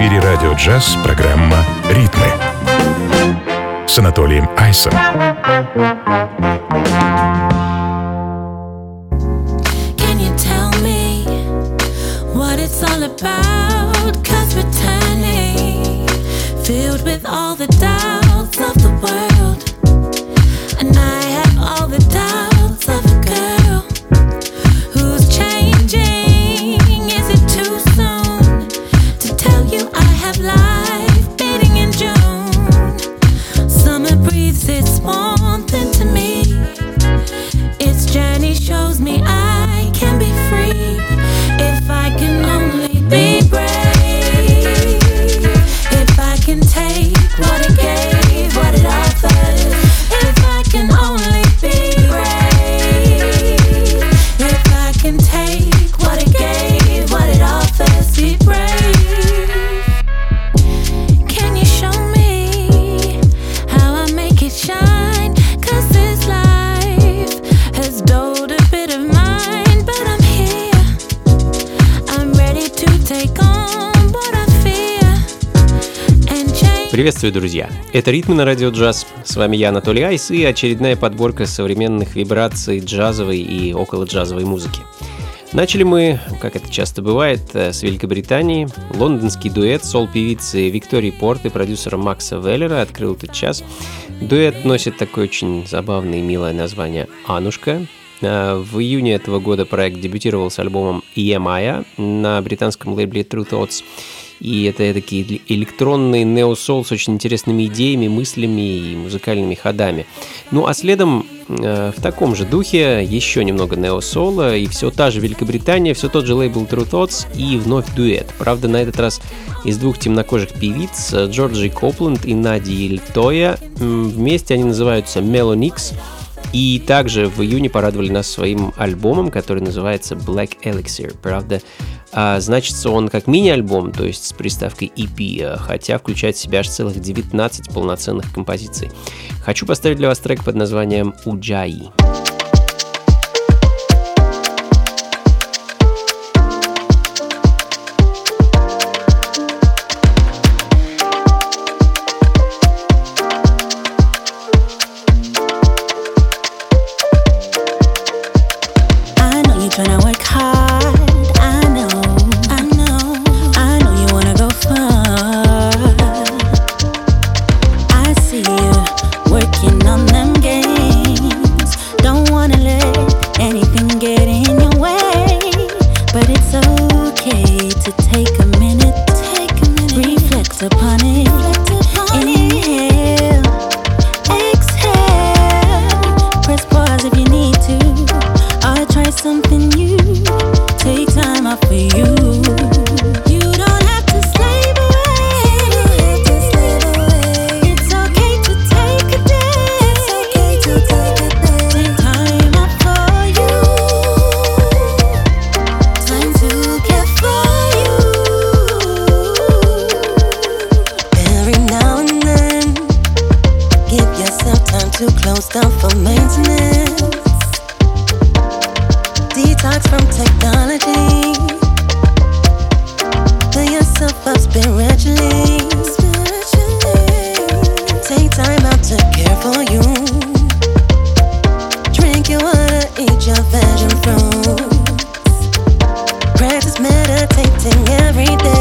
эфире радио джаз программа «Ритмы» с Анатолием Айсом. All the doubts of the world. And I have all the doubts Приветствую, друзья! Это «Ритмы на радио джаз». С вами я, Анатолий Айс, и очередная подборка современных вибраций джазовой и около джазовой музыки. Начали мы, как это часто бывает, э, с Великобритании. Лондонский дуэт сол-певицы Виктории Порт и продюсера Макса Веллера открыл этот час. Дуэт носит такое очень забавное и милое название «Анушка». Э, В июне этого года проект дебютировал с альбомом EMI на британском лейбле True Thoughts. И это такие электронный неосол с очень интересными идеями, мыслями и музыкальными ходами. Ну а следом э, в таком же духе еще немного неосола и все та же Великобритания, все тот же лейбл True Thoughts и вновь дуэт. Правда, на этот раз из двух темнокожих певиц э, Джорджи Копленд и Нади Льтоя. М, Вместе они называются Melonix. И также в июне порадовали нас своим альбомом, который называется Black Elixir. Правда, а, значится он как мини-альбом, то есть с приставкой EP, а, хотя включает в себя аж целых 19 полноценных композиций. Хочу поставить для вас трек под названием «Уджаи». Time to close down for maintenance. Detox from technology. Fill yourself up spiritually. Take time out to care for you. Drink your water, eat your passion fruits. Practice meditating every day.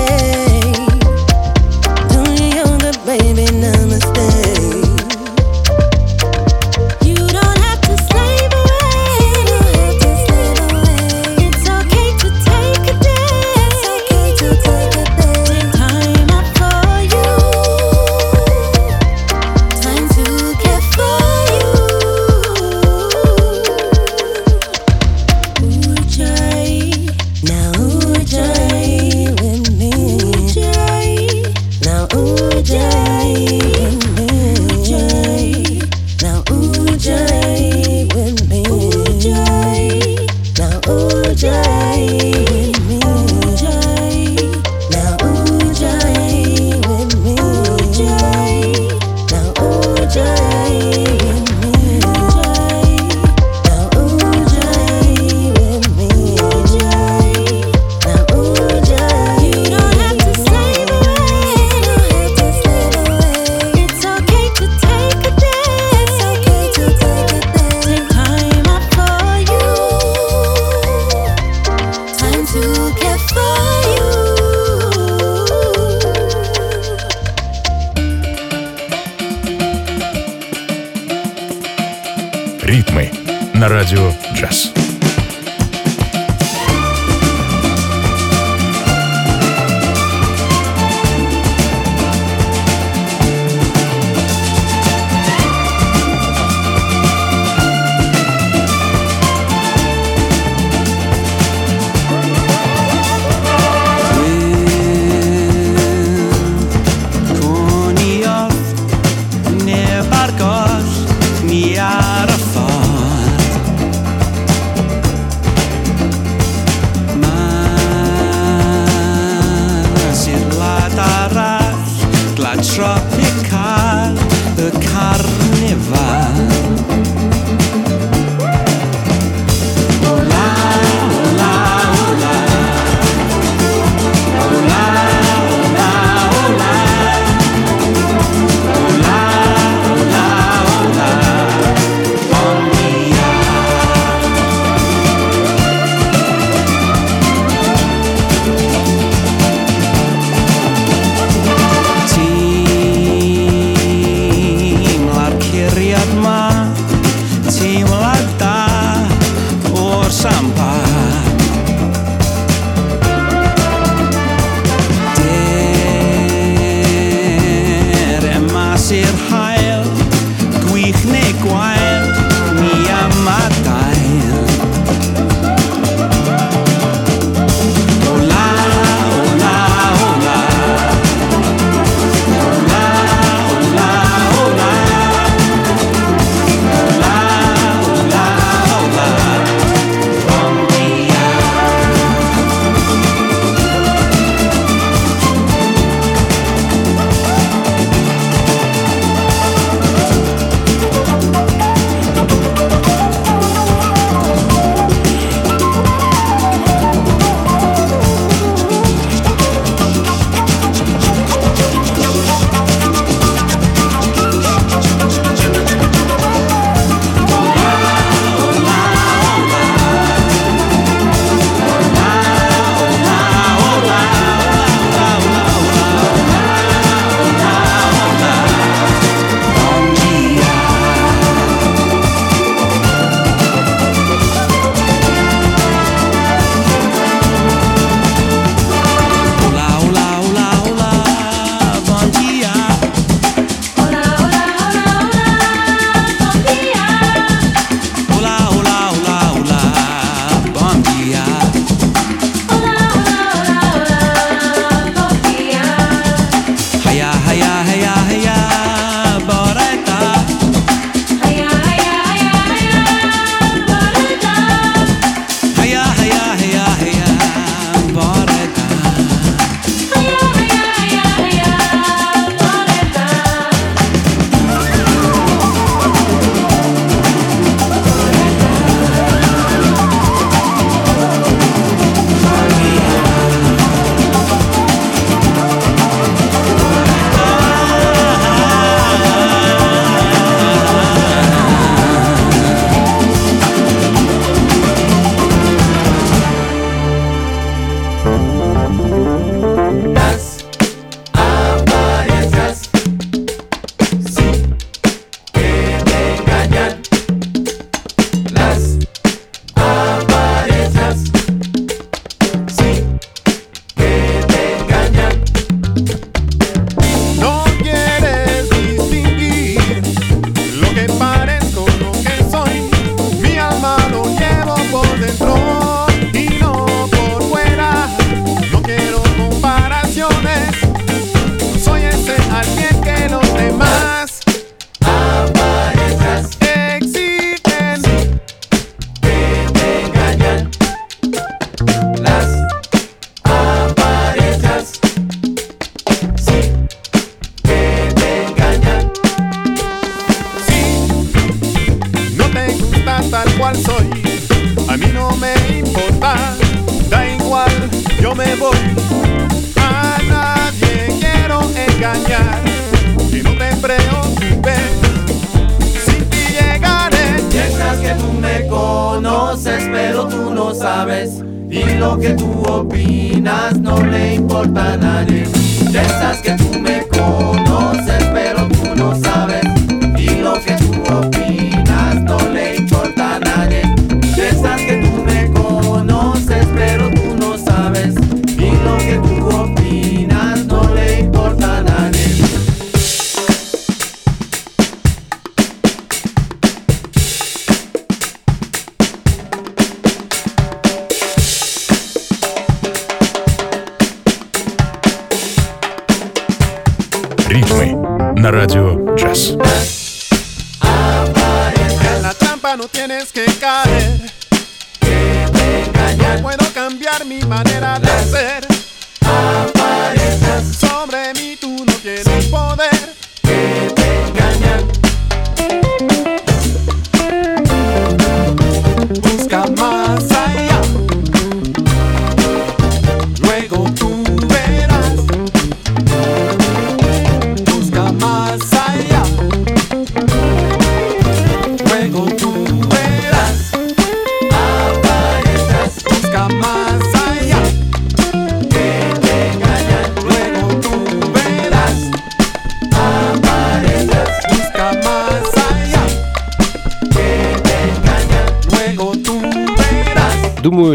army man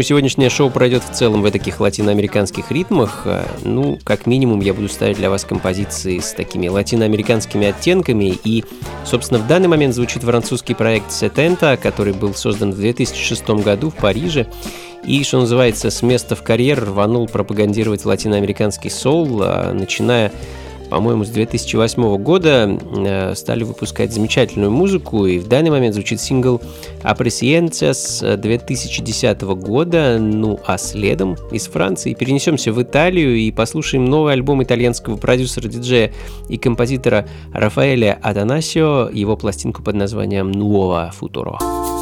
сегодняшнее шоу пройдет в целом в таких латиноамериканских ритмах. А, Ну, как минимум, я буду ставить для вас композиции с такими латиноамериканскими оттенками. И, собственно, в данный момент звучит французский проект Сетента, который был создан в 2006 году в Париже. И, что называется, с места в карьер рванул пропагандировать латиноамериканский соул, а, начиная по-моему, с 2008 года э, стали выпускать замечательную музыку, и в данный момент звучит сингл Apreciences 2010 года, ну а следом из Франции перенесемся в Италию и послушаем новый альбом итальянского продюсера, диджея и композитора Рафаэля Атанасио, его пластинку под названием «Nuova Futuro». Can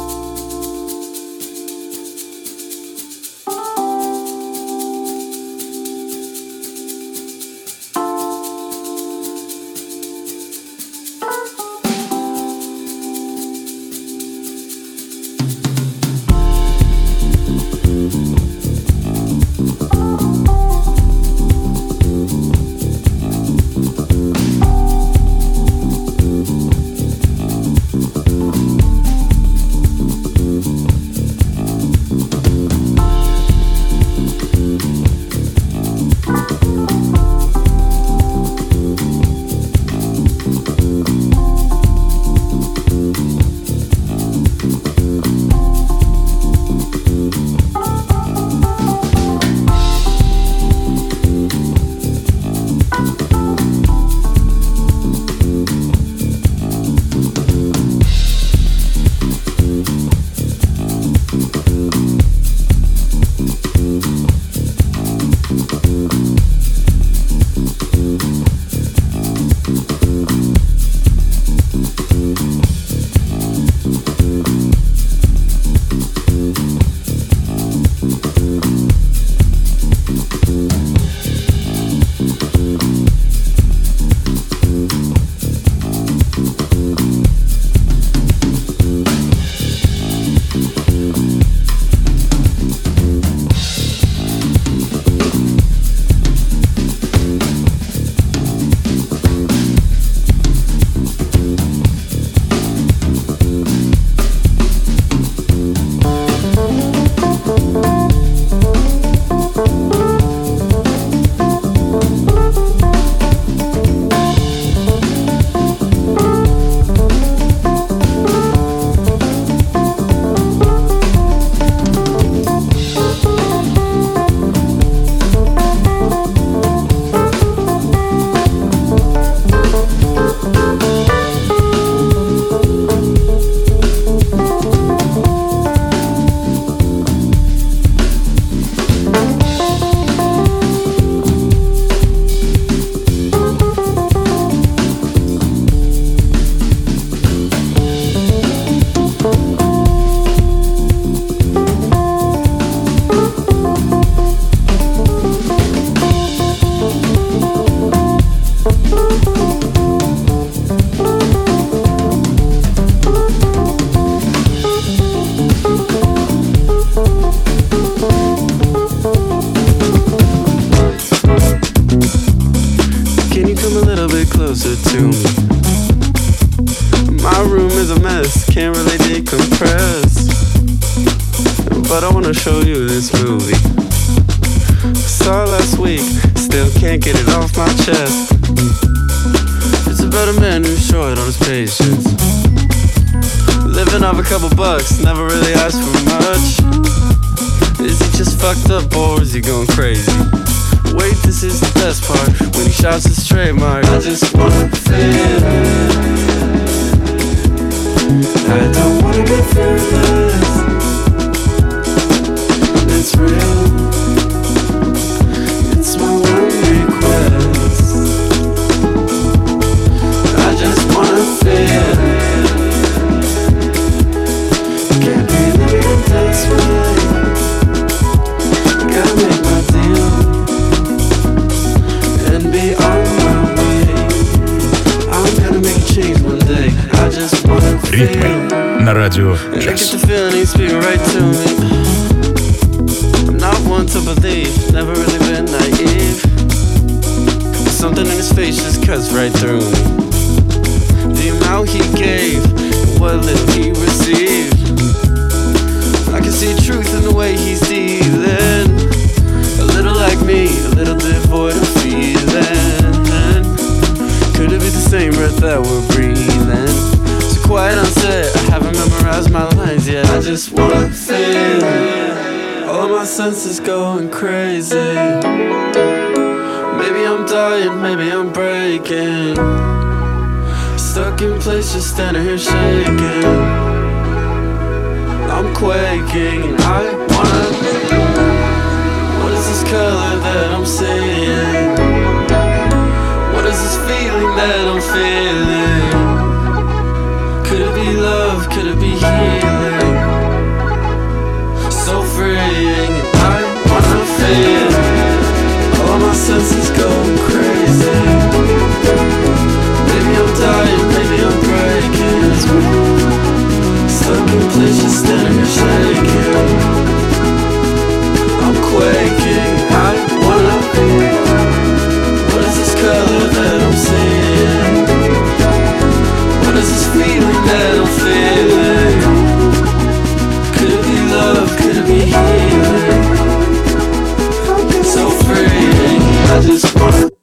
to never really been naive. Something in his face just cuts right through me. The amount he gave, what little he received. I can see truth in the way he's dealing. A little like me, a little devoid of feeling. Could it be the same breath that we're breathing? So quiet on set, I haven't memorized my lines yet. I just wanna feel it. All my senses going crazy. Maybe I'm dying, maybe I'm breaking. Stuck in place, just standing here shaking. I'm quaking, and I wanna. What is this color that I'm seeing? What is this feeling that I'm feeling? Could it be love? Could it be healing? Freeing, and I wanna feel. All my senses going crazy. Maybe I'm dying, maybe I'm breaking. Stuck in place, just standing here shaking. I'm quaking, I just wanna.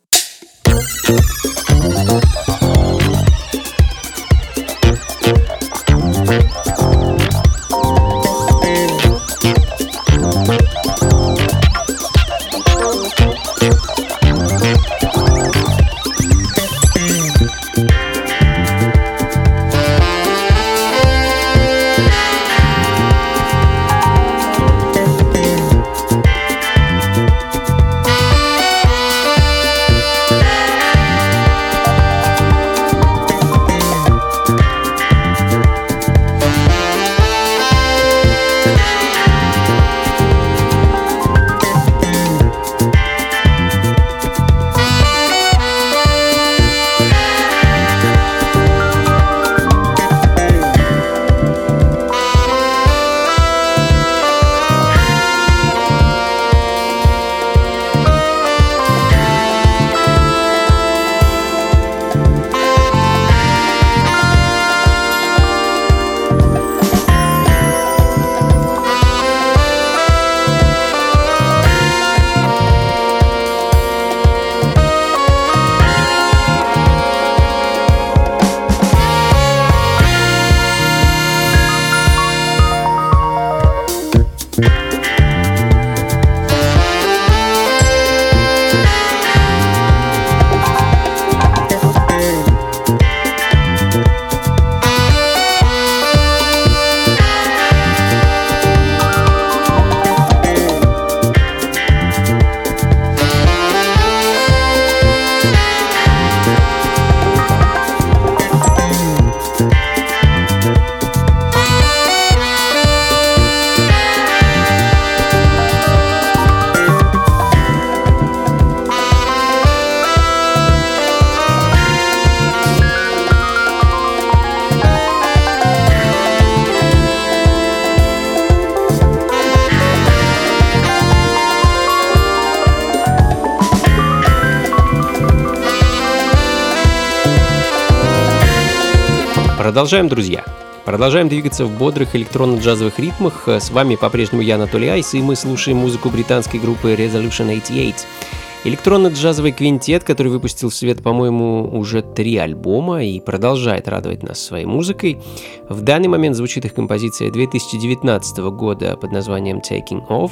Продолжаем, друзья. Продолжаем двигаться в бодрых электронно-джазовых ритмах. С вами по-прежнему я, Анатолий Айс, и мы слушаем музыку британской группы Resolution 88. Электронно-джазовый квинтет, который выпустил в свет, по-моему, уже три альбома и продолжает радовать нас своей музыкой. В данный момент звучит их композиция 2019 года под названием Taking Off.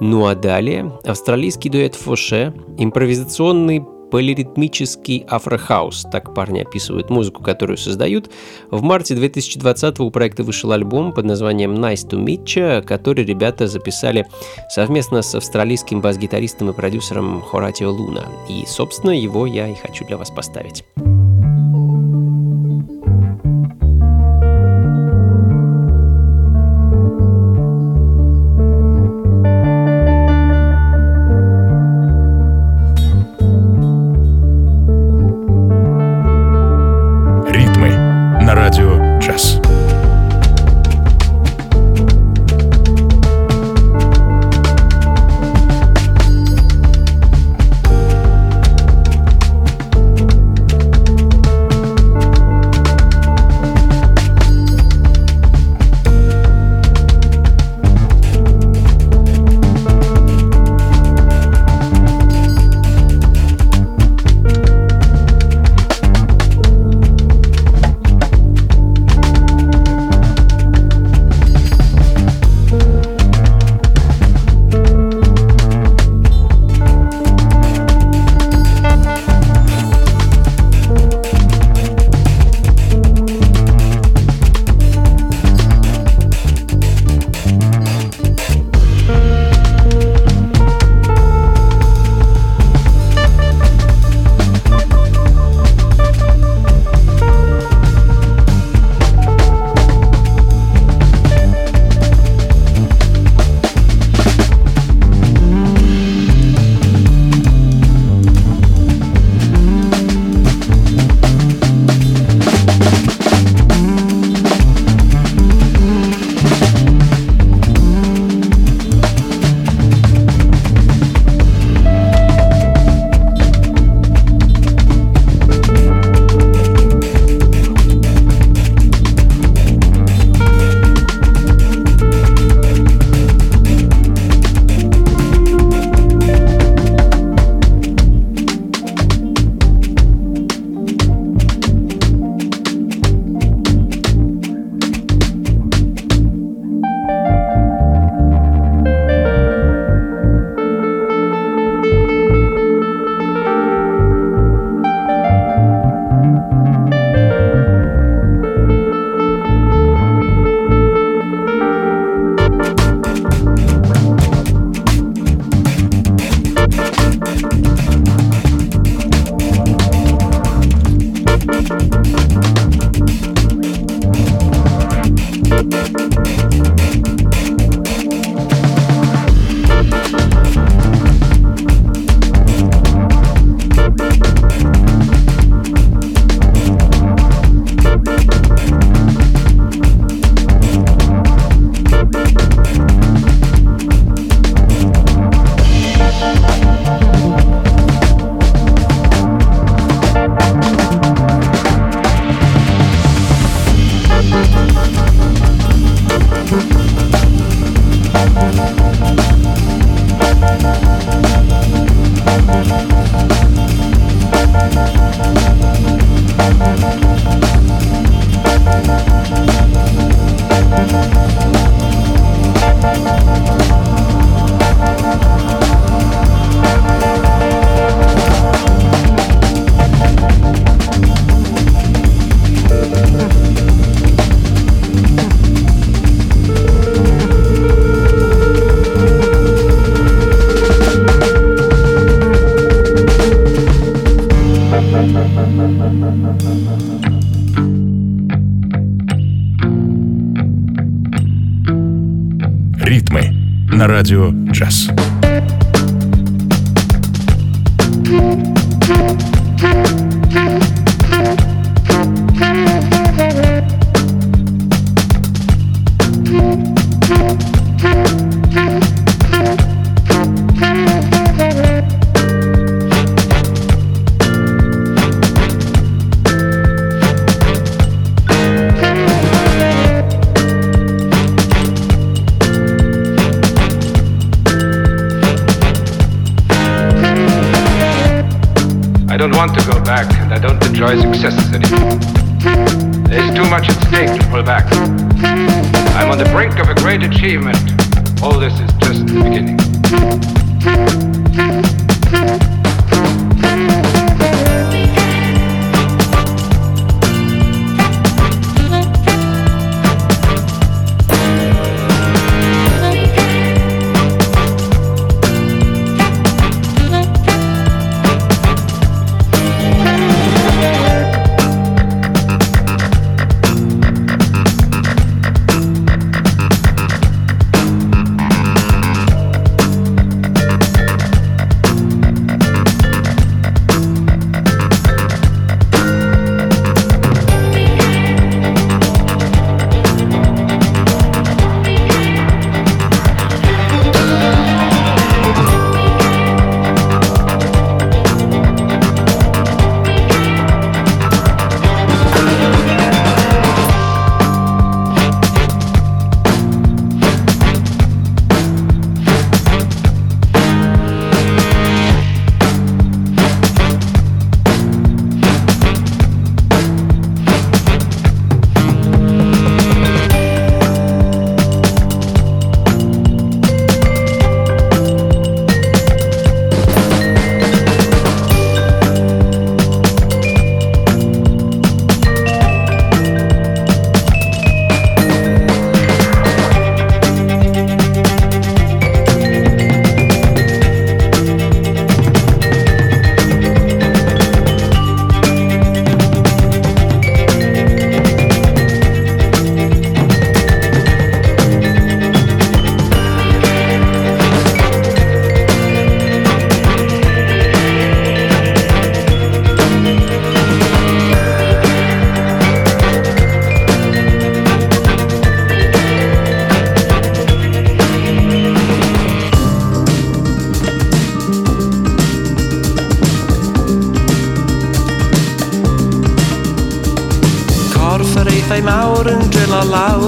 Ну а далее австралийский дуэт Фоше, импровизационный полиритмический афрохаус, так парни описывают музыку, которую создают. В марте 2020 у проекта вышел альбом под названием Nice to Meet You, который ребята записали совместно с австралийским бас-гитаристом и продюсером Хоратио Луна. И, собственно, его я и хочу для вас поставить. Much at stake to pull back. I'm on the brink of a great achievement. All this is just the beginning.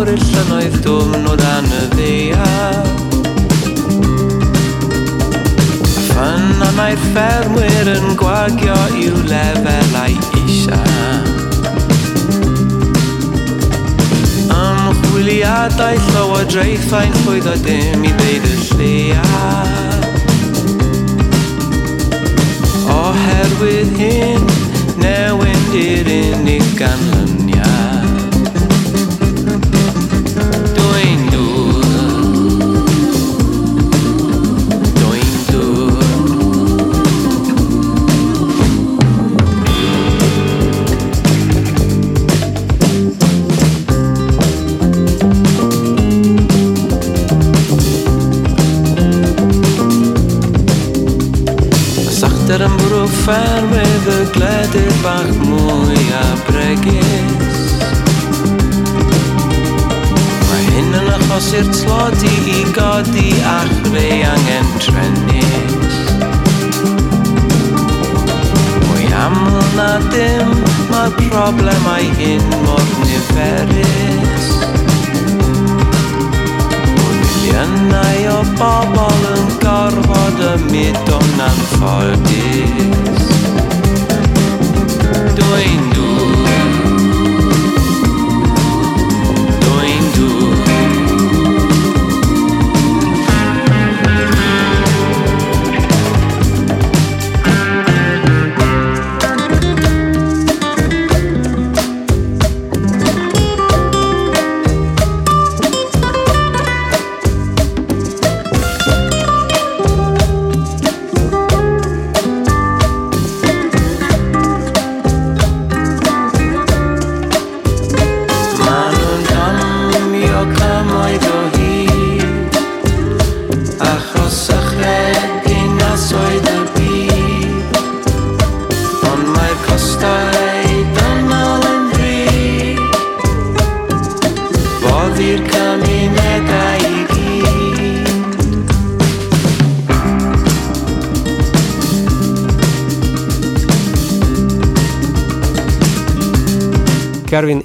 mor y llynnoedd dwfn o dan y ddeall Fan anau'r ffermwyr yn gwagio i'w lefelau isa. Amchwiliadau llywodraethau'n llwyddo dim i ddeud y lleia. Oherwydd hyn, newyn i'r unig ganol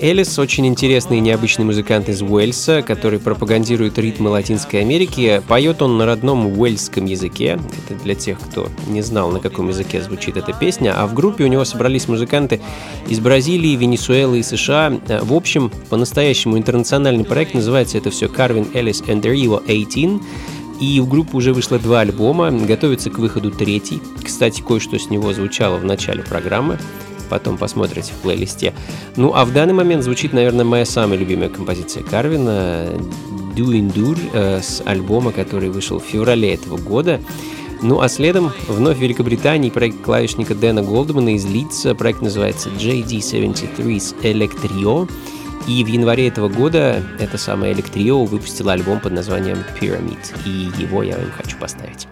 Эллис очень интересный и необычный музыкант из Уэльса, который пропагандирует ритмы Латинской Америки. Поет он на родном уэльском языке. Это для тех, кто не знал, на каком языке звучит эта песня. А в группе у него собрались музыканты из Бразилии, Венесуэлы и США. В общем, по-настоящему интернациональный проект. Называется это все Карвин Эллис and the Rio 18. И у группы уже вышло два альбома, готовится к выходу третий. Кстати, кое-что с него звучало в начале программы потом посмотрите в плейлисте. Ну, а в данный момент звучит, наверное, моя самая любимая композиция Карвина «Do Endure» э, с альбома, который вышел в феврале этого года. Ну а следом вновь в Великобритании проект клавишника Дэна Голдмана из Лидса. Проект называется JD73's Electrio. И в январе этого года это самое Electrio выпустила альбом под названием Pyramid. И его я вам хочу поставить.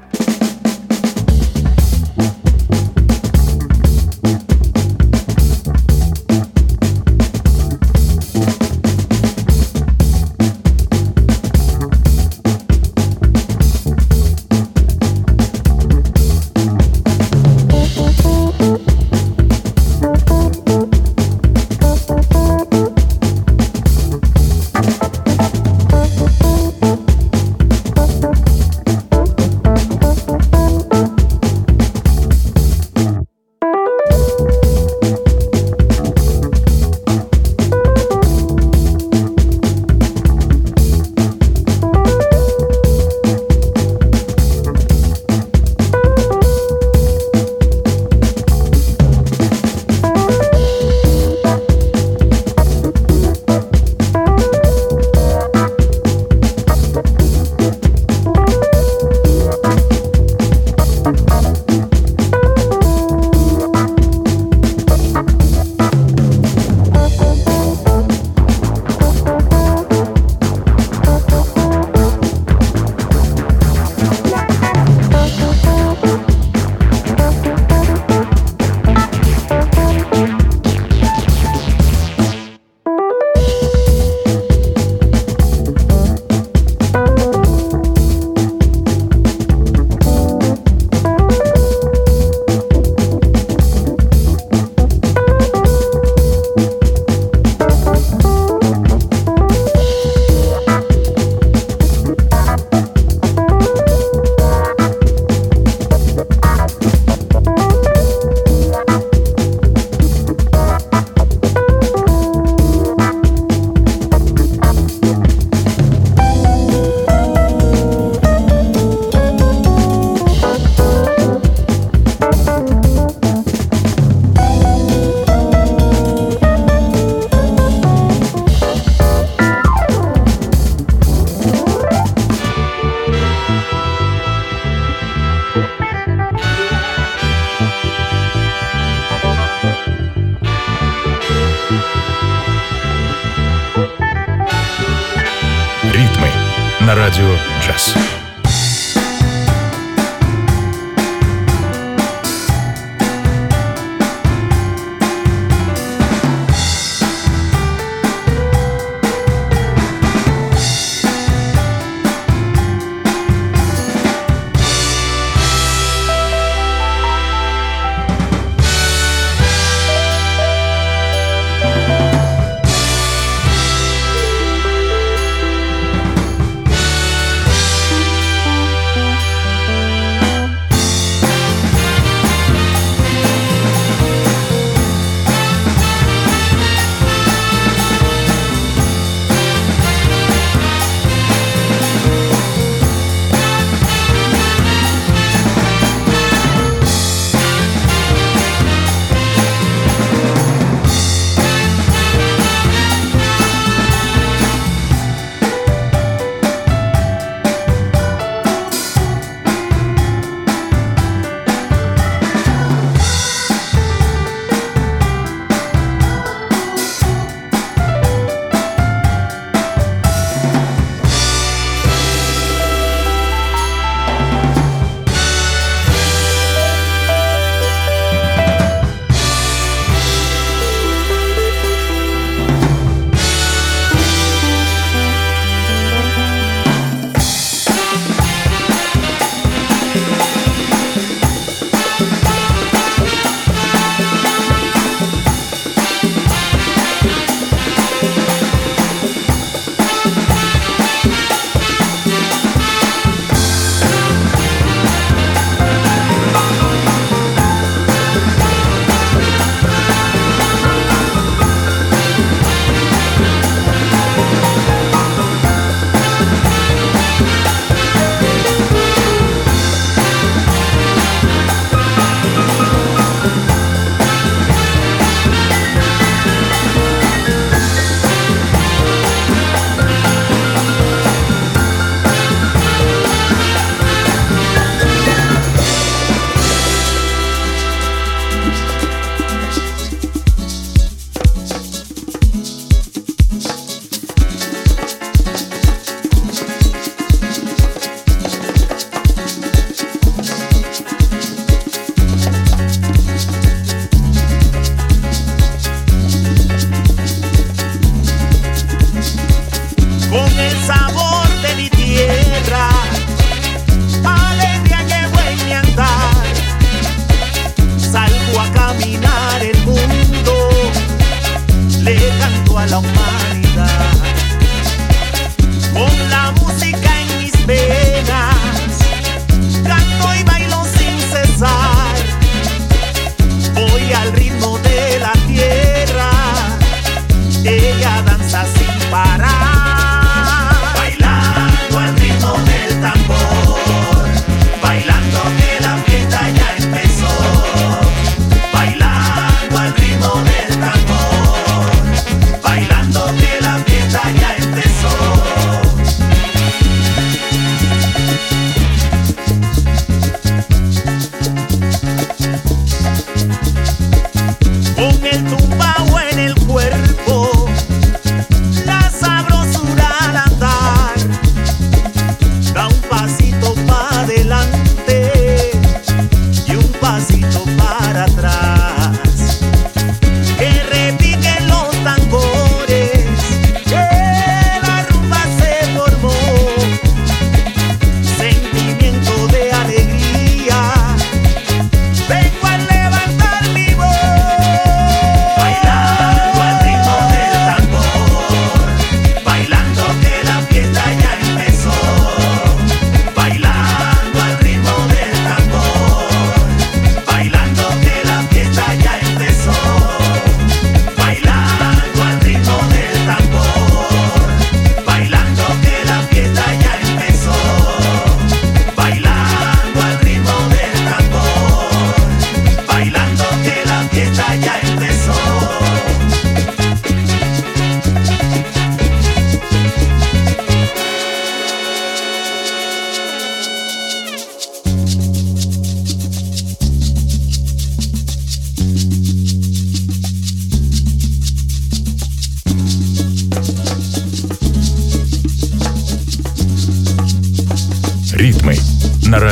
along maar.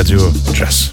Radio Jazz.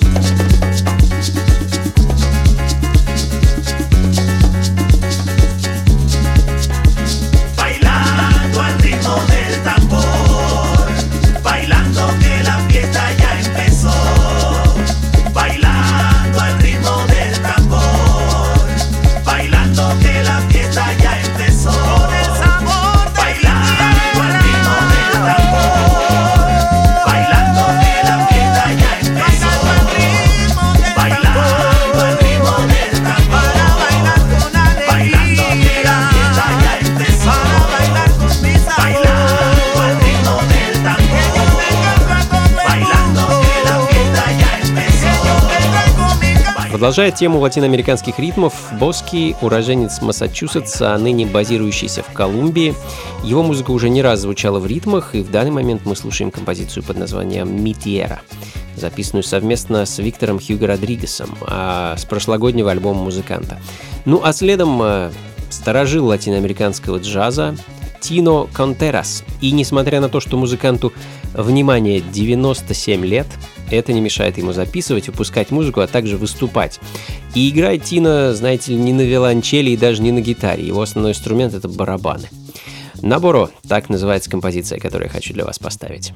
Продолжая тему латиноамериканских ритмов, Боски – уроженец Массачусетса, а ныне базирующийся в Колумбии. Его музыка уже не раз звучала в ритмах, и в данный момент мы слушаем композицию под названием «Митьера», записанную совместно с Виктором Хьюго Родригесом, а с прошлогоднего альбома музыканта. Ну а следом э, старожил латиноамериканского джаза Тино Контерас. И несмотря на то, что музыканту, внимание, 97 лет – это не мешает ему записывать, выпускать музыку, а также выступать. И играет Тина, знаете ли, не на виолончели и даже не на гитаре. Его основной инструмент — это барабаны. Наборо — так называется композиция, которую я хочу для вас поставить.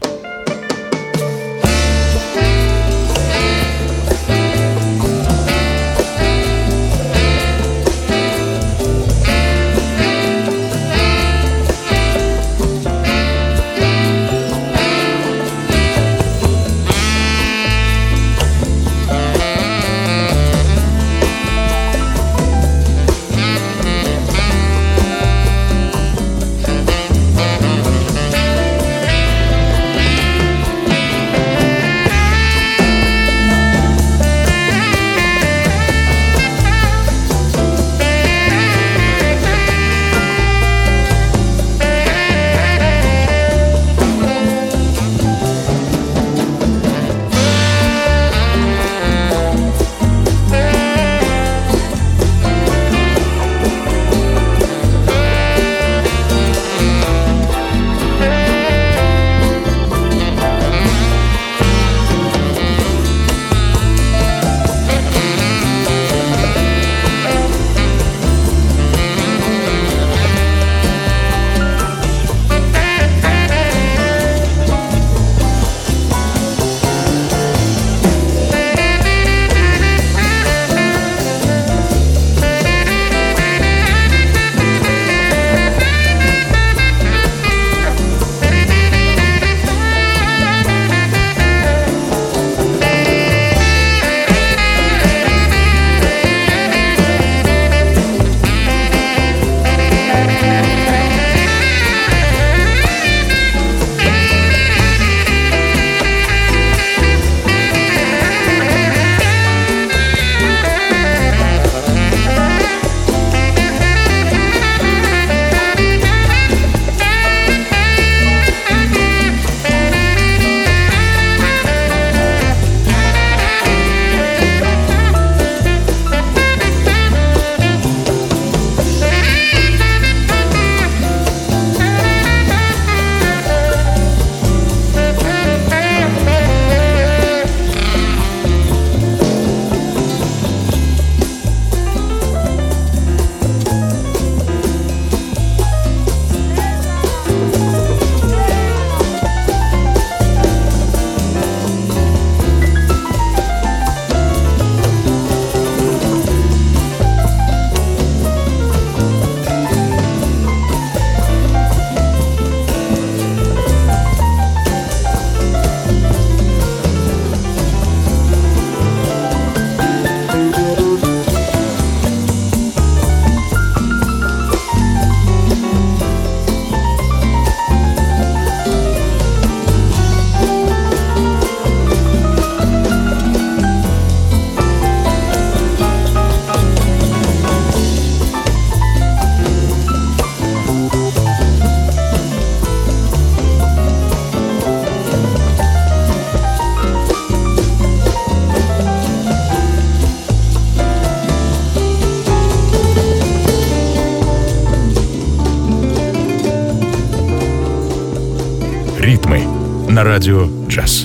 Radio Jazz.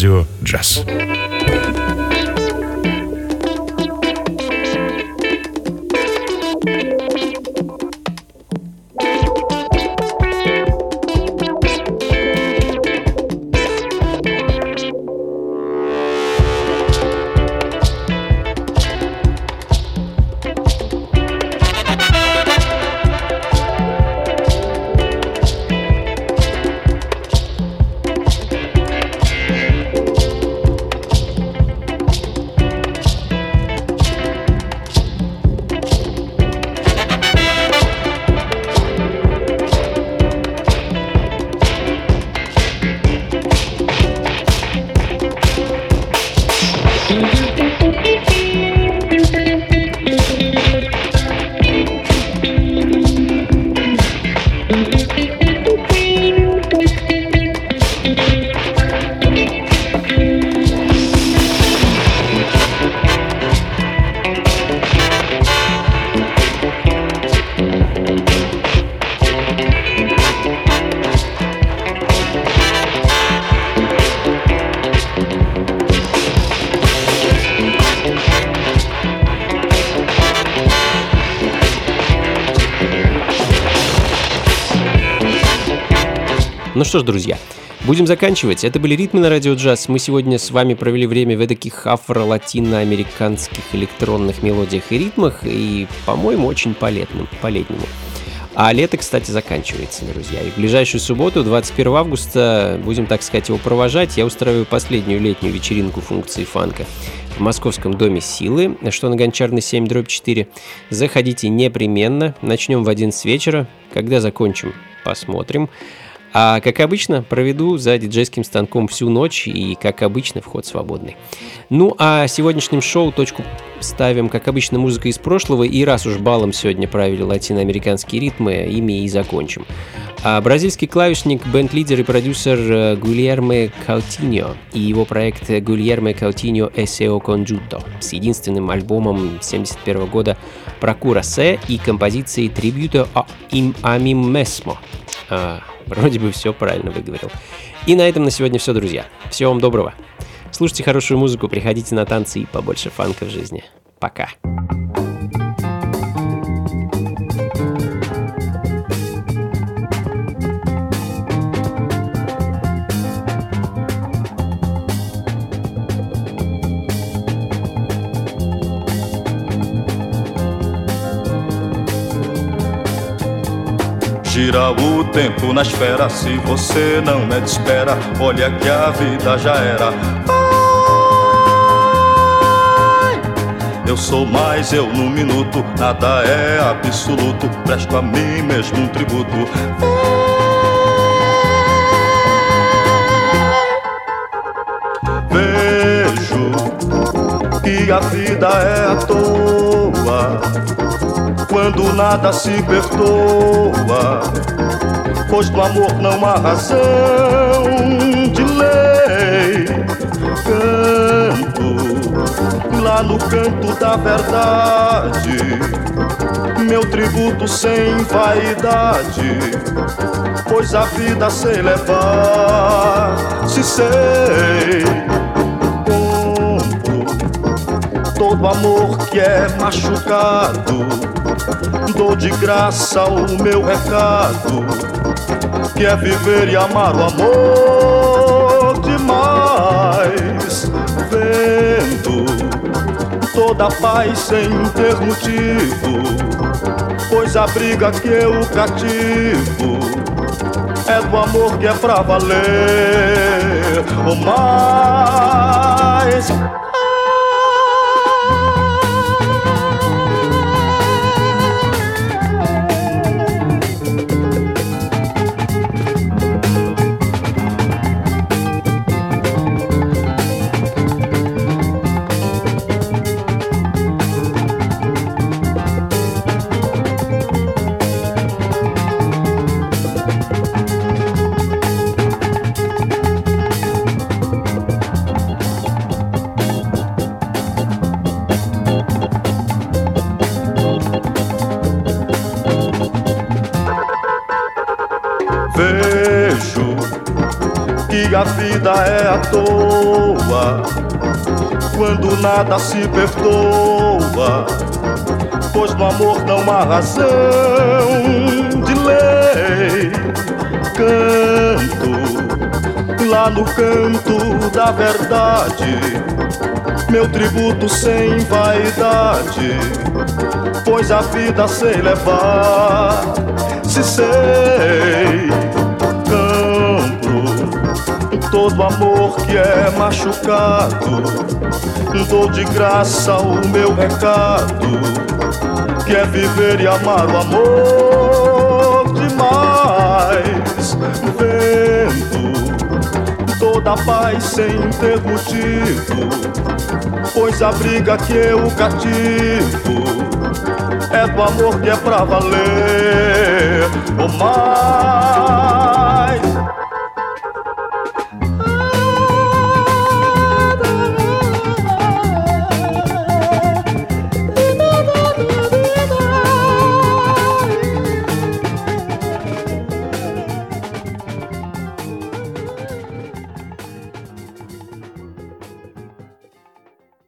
Radio Jazz. Что ж, друзья, будем заканчивать. Это были ритмы на радио джаз. Мы сегодня с вами провели время в таких афро-латиноамериканских электронных мелодиях и ритмах, и, по-моему, очень полетным, по-летнему. А лето, кстати, заканчивается, друзья. И в ближайшую субботу, 21 августа, будем, так сказать, его провожать. Я устраиваю последнюю летнюю вечеринку функции фанка в Московском доме силы, что на Гончарной 7, дробь 4. Заходите непременно. Начнем в 11 вечера. Когда закончим, посмотрим. А как обычно, проведу за диджейским станком всю ночь и, как обычно, вход свободный. Ну а сегодняшним шоу точку ставим, как обычно, музыка из прошлого, и раз уж балом сегодня правили латиноамериканские ритмы, ими и закончим. А бразильский клавишник, бенд-лидер и продюсер э, Гульерме Каутиньо и его проект Гульерме Каутиньо SEO Conjunto с единственным альбомом 71 года Procura Se и композицией Tributo им mim mesmo. А, вроде бы все правильно выговорил. И на этом на сегодня все, друзья. Всего вам доброго. Слушайте хорошую музыку, приходите на танцы и побольше фанка в жизни. Пока. Gira o tempo na esfera, se você não me espera, olha que a vida já era. Ai, eu sou mais eu no minuto, nada é absoluto, presto a mim mesmo um tributo. Vejo que a vida é à toa quando nada se perdoa, pois no amor não há razão de lei. Canto lá no canto da verdade, meu tributo sem vaidade, pois a vida sei levar, se sei. Todo amor que é machucado Dou de graça o meu recado, que é viver e amar o amor demais. Vendo toda paz sem ter motivo, pois a briga que eu cativo é do amor que é pra valer. O mais. Vida é à toa quando nada se perdoa, pois no amor não há razão de lei. Canto lá no canto da verdade, meu tributo sem vaidade, pois a vida sei levar, se sei todo amor que é machucado. Dou de graça o meu recado, que é viver e amar o amor demais. Vendo toda paz sem ter motivo, pois a briga que eu cativo é do amor que é pra valer. O mar